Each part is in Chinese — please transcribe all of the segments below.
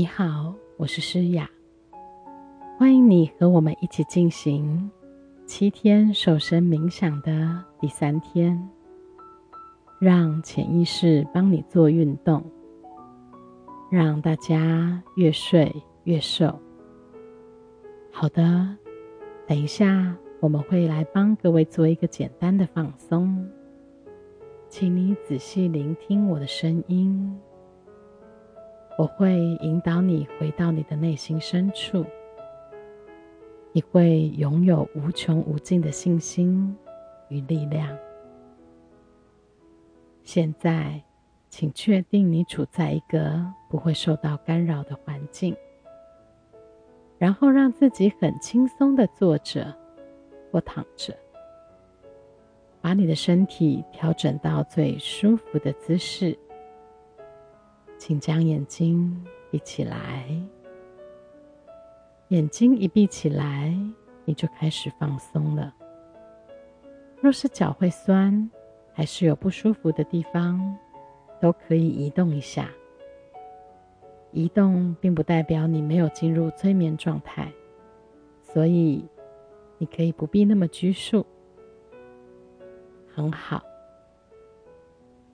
你好，我是诗雅，欢迎你和我们一起进行七天瘦身冥想的第三天，让潜意识帮你做运动，让大家越睡越瘦。好的，等一下我们会来帮各位做一个简单的放松，请你仔细聆听我的声音。我会引导你回到你的内心深处，你会拥有无穷无尽的信心与力量。现在，请确定你处在一个不会受到干扰的环境，然后让自己很轻松的坐着或躺着，把你的身体调整到最舒服的姿势。请将眼睛闭起来。眼睛一闭起来，你就开始放松了。若是脚会酸，还是有不舒服的地方，都可以移动一下。移动并不代表你没有进入催眠状态，所以你可以不必那么拘束。很好。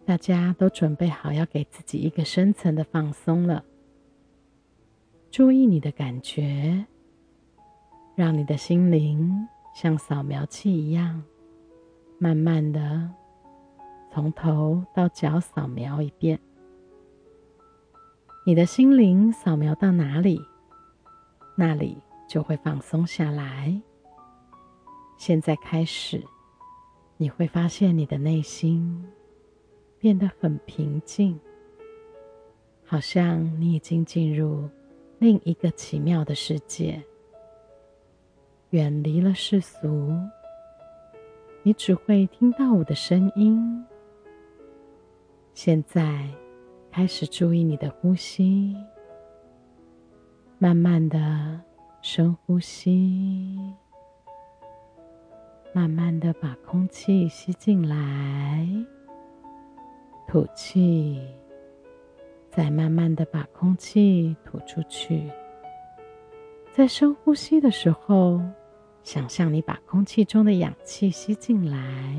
大家都准备好要给自己一个深层的放松了。注意你的感觉，让你的心灵像扫描器一样，慢慢的从头到脚扫描一遍。你的心灵扫描到哪里，那里就会放松下来。现在开始，你会发现你的内心。变得很平静，好像你已经进入另一个奇妙的世界，远离了世俗。你只会听到我的声音。现在开始注意你的呼吸，慢慢的深呼吸，慢慢的把空气吸进来。吐气，再慢慢的把空气吐出去。在深呼吸的时候，想象你把空气中的氧气吸进来，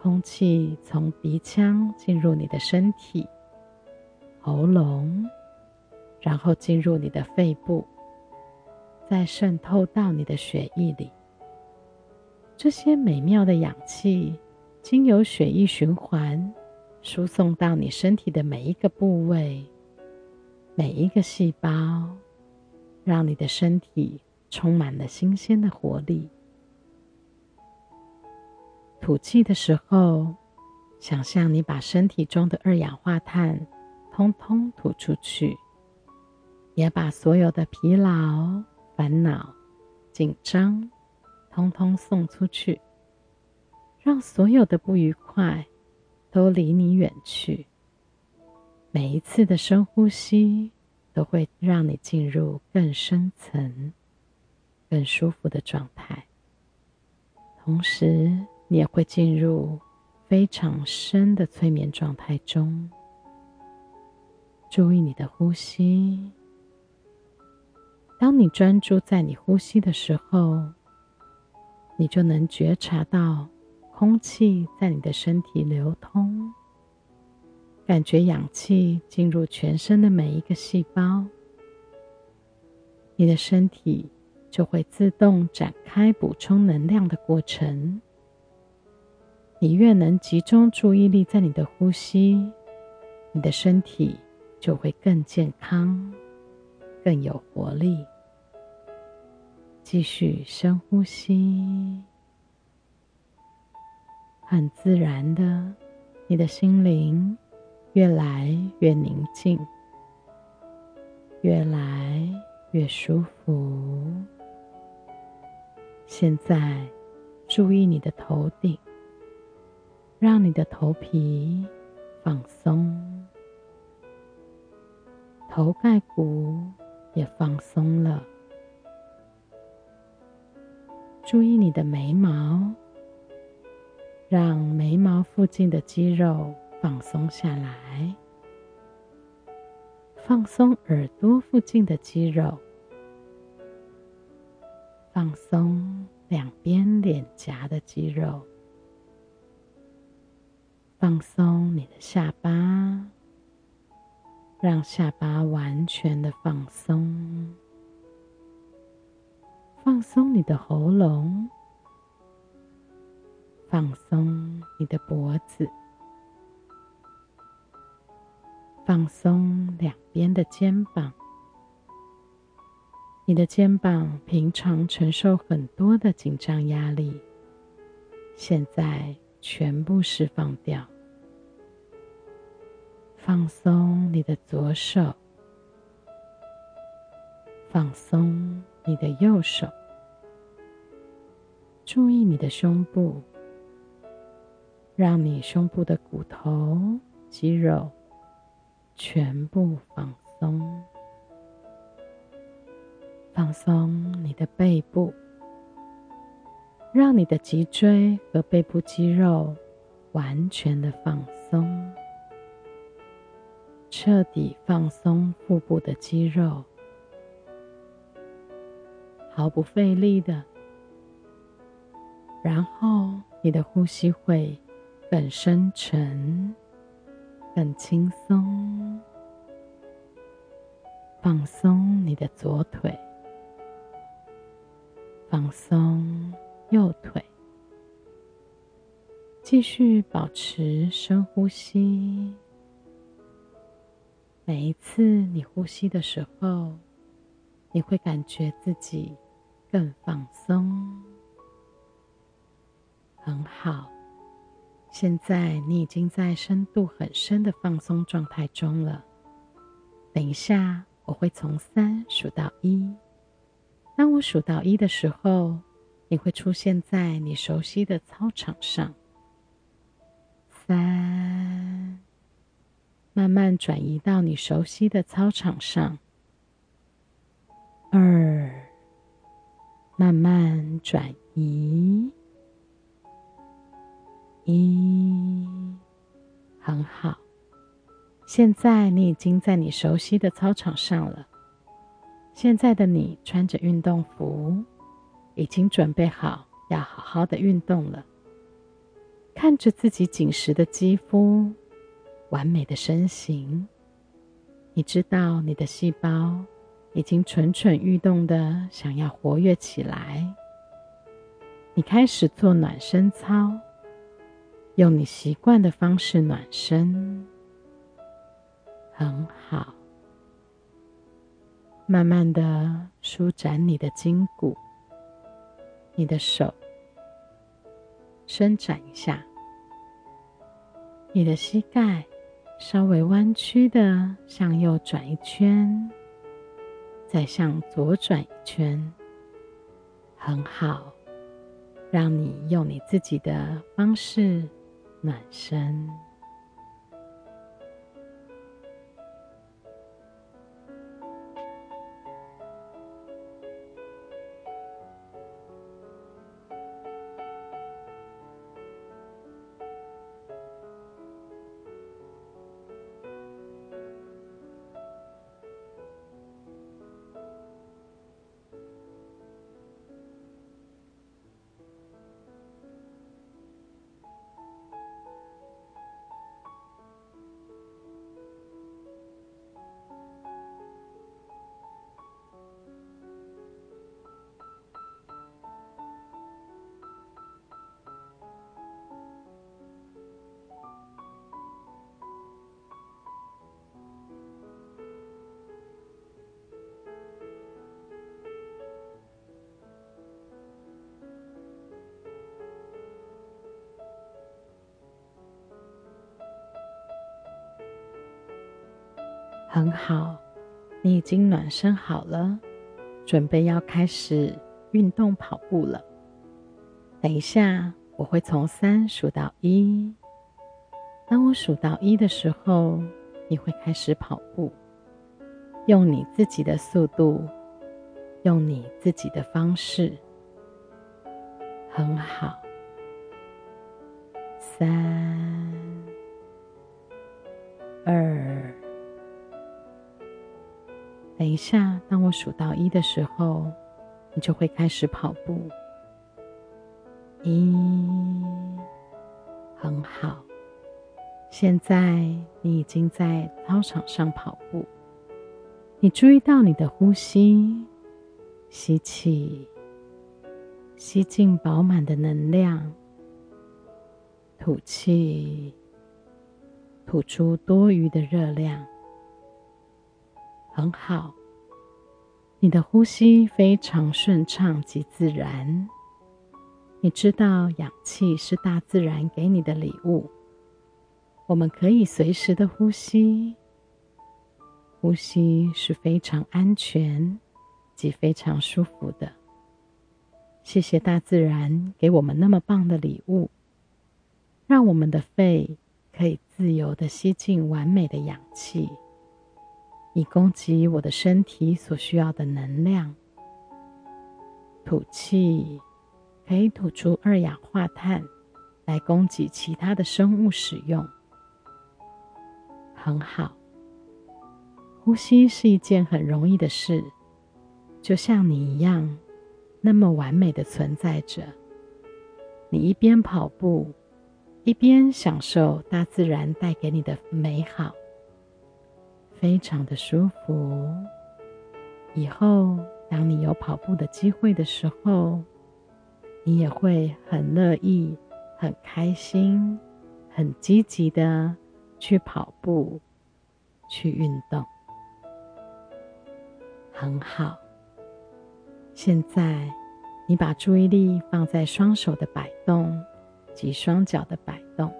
空气从鼻腔进入你的身体、喉咙，然后进入你的肺部，再渗透到你的血液里。这些美妙的氧气。经由血液循环，输送到你身体的每一个部位、每一个细胞，让你的身体充满了新鲜的活力。吐气的时候，想象你把身体中的二氧化碳通通吐出去，也把所有的疲劳、烦恼、紧张通通送出去。让所有的不愉快都离你远去。每一次的深呼吸都会让你进入更深层、更舒服的状态，同时你也会进入非常深的催眠状态中。注意你的呼吸。当你专注在你呼吸的时候，你就能觉察到。空气在你的身体流通，感觉氧气进入全身的每一个细胞，你的身体就会自动展开补充能量的过程。你越能集中注意力在你的呼吸，你的身体就会更健康、更有活力。继续深呼吸。很自然的，你的心灵越来越宁静，越来越舒服。现在，注意你的头顶，让你的头皮放松，头盖骨也放松了。注意你的眉毛。让眉毛附近的肌肉放松下来，放松耳朵附近的肌肉，放松两边脸颊的肌肉，放松你的下巴，让下巴完全的放松，放松你的喉咙，放松你的脖子。放松两边的肩膀，你的肩膀平常承受很多的紧张压力，现在全部释放掉。放松你的左手，放松你的右手，注意你的胸部，让你胸部的骨头、肌肉。全部放松，放松你的背部，让你的脊椎和背部肌肉完全的放松，彻底放松腹部的肌肉，毫不费力的，然后你的呼吸会更深沉。更轻松，放松你的左腿，放松右腿，继续保持深呼吸。每一次你呼吸的时候，你会感觉自己更放松，很好。现在你已经在深度很深的放松状态中了。等一下，我会从三数到一。当我数到一的时候，你会出现在你熟悉的操场上。三，慢慢转移到你熟悉的操场上。二，慢慢转移。一，很好。现在你已经在你熟悉的操场上了。现在的你穿着运动服，已经准备好要好好的运动了。看着自己紧实的肌肤，完美的身形，你知道你的细胞已经蠢蠢欲动的想要活跃起来。你开始做暖身操。用你习惯的方式暖身，很好。慢慢的舒展你的筋骨，你的手伸展一下，你的膝盖稍微弯曲的向右转一圈，再向左转一圈，很好。让你用你自己的方式。暖身。很好，你已经暖身好了，准备要开始运动跑步了。等一下，我会从三数到一。当我数到一的时候，你会开始跑步，用你自己的速度，用你自己的方式。很好，三、二。等一下，当我数到一的时候，你就会开始跑步。一，很好。现在你已经在操场上跑步。你注意到你的呼吸，吸气，吸进饱满的能量，吐气，吐出多余的热量。很好，你的呼吸非常顺畅及自然。你知道氧气是大自然给你的礼物，我们可以随时的呼吸。呼吸是非常安全及非常舒服的。谢谢大自然给我们那么棒的礼物，让我们的肺可以自由的吸进完美的氧气。以供给我的身体所需要的能量。吐气可以吐出二氧化碳，来供给其他的生物使用。很好，呼吸是一件很容易的事，就像你一样，那么完美的存在着。你一边跑步，一边享受大自然带给你的美好。非常的舒服。以后，当你有跑步的机会的时候，你也会很乐意、很开心、很积极的去跑步、去运动。很好。现在，你把注意力放在双手的摆动及双脚的摆动。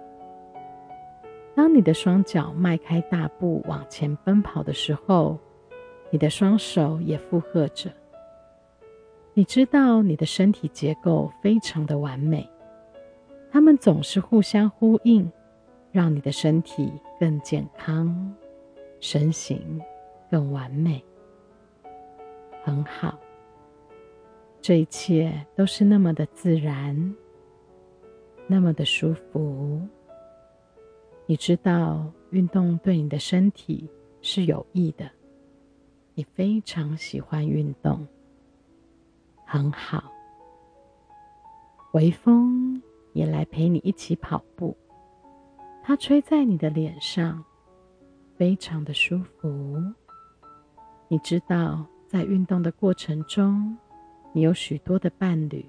当你的双脚迈开大步往前奔跑的时候，你的双手也附和着。你知道你的身体结构非常的完美，它们总是互相呼应，让你的身体更健康，身形更完美。很好，这一切都是那么的自然，那么的舒服。你知道运动对你的身体是有益的，你非常喜欢运动，很好。微风也来陪你一起跑步，它吹在你的脸上，非常的舒服。你知道在运动的过程中，你有许多的伴侣，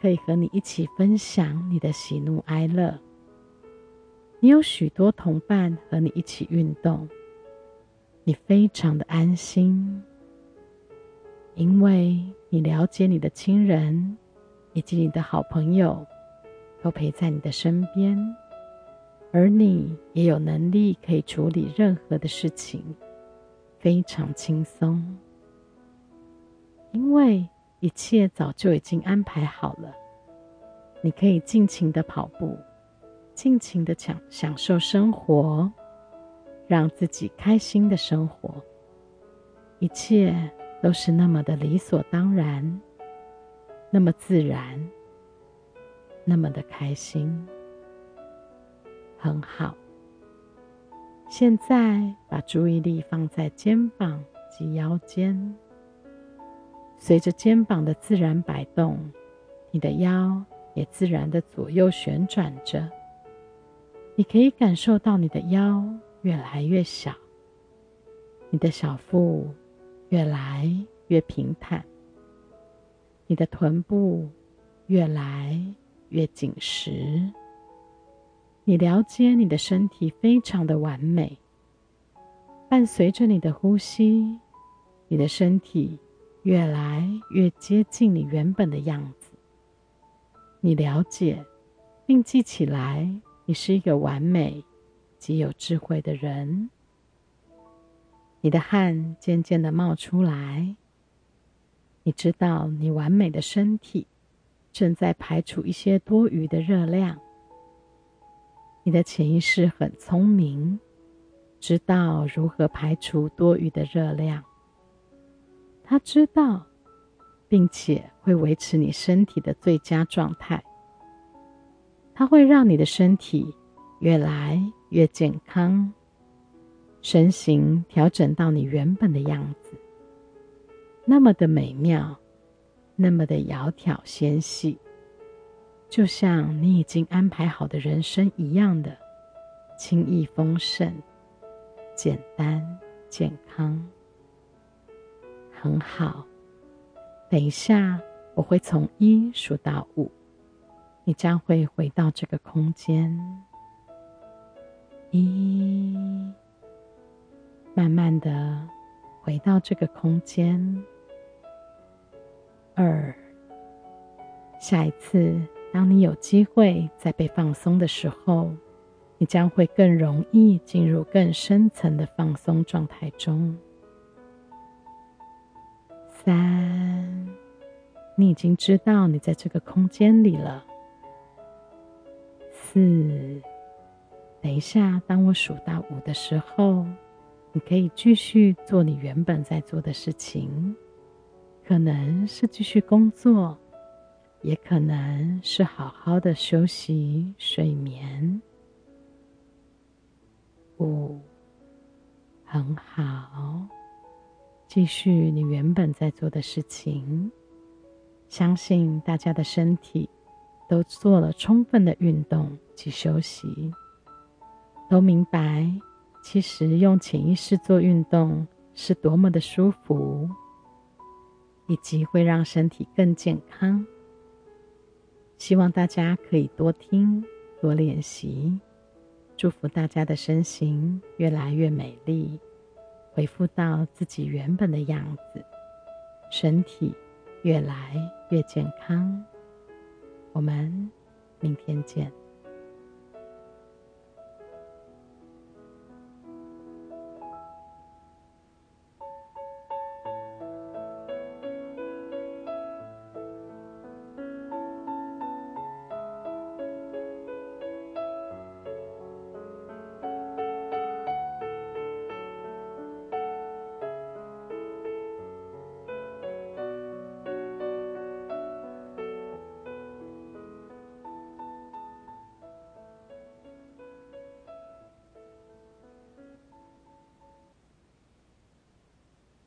可以和你一起分享你的喜怒哀乐。你有许多同伴和你一起运动，你非常的安心，因为你了解你的亲人以及你的好朋友都陪在你的身边，而你也有能力可以处理任何的事情，非常轻松，因为一切早就已经安排好了，你可以尽情的跑步。尽情的享享受生活，让自己开心的生活，一切都是那么的理所当然，那么自然，那么的开心，很好。现在把注意力放在肩膀及腰间，随着肩膀的自然摆动，你的腰也自然的左右旋转着。你可以感受到你的腰越来越小，你的小腹越来越平坦，你的臀部越来越紧实。你了解你的身体非常的完美，伴随着你的呼吸，你的身体越来越接近你原本的样子。你了解并记起来。你是一个完美、极有智慧的人。你的汗渐渐的冒出来。你知道，你完美的身体正在排除一些多余的热量。你的潜意识很聪明，知道如何排除多余的热量。他知道，并且会维持你身体的最佳状态。它会让你的身体越来越健康，身形调整到你原本的样子，那么的美妙，那么的窈窕纤细，就像你已经安排好的人生一样的轻易丰盛、简单健康，很好。等一下，我会从一数到五，你将会回到这个空间。一。慢慢的回到这个空间。二，下一次当你有机会再被放松的时候，你将会更容易进入更深层的放松状态中。三，你已经知道你在这个空间里了。四，等一下，当我数到五的时候。你可以继续做你原本在做的事情，可能是继续工作，也可能是好好的休息睡眠。五，很好，继续你原本在做的事情。相信大家的身体都做了充分的运动及休息，都明白。其实用潜意识做运动是多么的舒服，以及会让身体更健康。希望大家可以多听、多练习。祝福大家的身形越来越美丽，恢复到自己原本的样子，身体越来越健康。我们明天见。